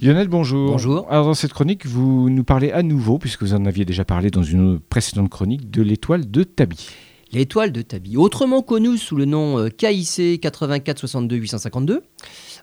Lionel, bonjour. Bonjour. Alors dans cette chronique, vous nous parlez à nouveau, puisque vous en aviez déjà parlé dans une précédente chronique, de l'étoile de Tabi. L'étoile de Tabi, autrement connue sous le nom euh, KIC 8462-852,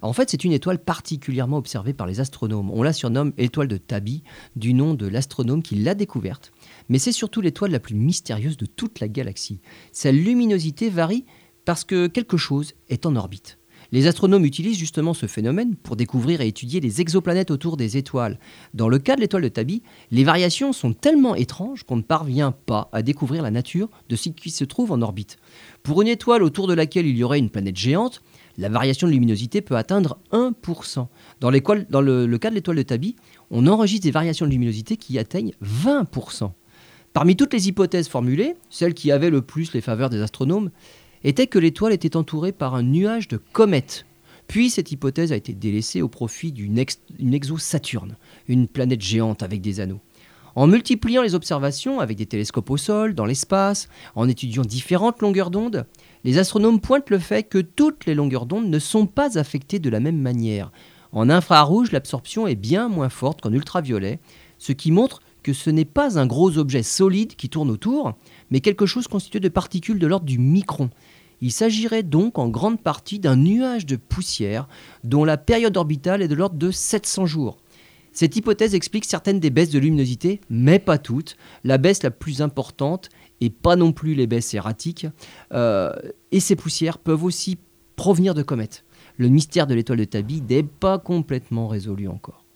en fait c'est une étoile particulièrement observée par les astronomes. On la surnomme étoile de Tabi, du nom de l'astronome qui l'a découverte. Mais c'est surtout l'étoile la plus mystérieuse de toute la galaxie. Sa luminosité varie parce que quelque chose est en orbite. Les astronomes utilisent justement ce phénomène pour découvrir et étudier les exoplanètes autour des étoiles. Dans le cas de l'étoile de Tabi, les variations sont tellement étranges qu'on ne parvient pas à découvrir la nature de ce qui se trouve en orbite. Pour une étoile autour de laquelle il y aurait une planète géante, la variation de luminosité peut atteindre 1%. Dans, le, cas de l'étoile de Tabi, on enregistre des variations de luminosité qui atteignent 20%. Parmi toutes les hypothèses formulées, celle qui avait le plus les faveurs des astronomes était que l'étoile était entourée par un nuage de comètes. Puis cette hypothèse a été délaissée au profit d'une exo-Saturne, une planète géante avec des anneaux. En multipliant les observations avec des télescopes au sol, dans l'espace, en étudiant différentes longueurs d'onde, les astronomes pointent le fait que toutes les longueurs d'onde ne sont pas affectées de la même manière. En infrarouge, l'absorption est bien moins forte qu'en ultraviolet, ce qui montre que ce n'est pas un gros objet solide qui tourne autour, mais quelque chose constitué de particules de l'ordre du micron. Il s'agirait donc en grande partie d'un nuage de poussière dont la période orbitale est de l'ordre de 700 jours. Cette hypothèse explique certaines des baisses de luminosité, mais pas toutes. La baisse la plus importante, et pas non plus les baisses erratiques, euh, et ces poussières peuvent aussi provenir de comètes. Le mystère de l'étoile de Tabi n'est pas complètement résolu encore.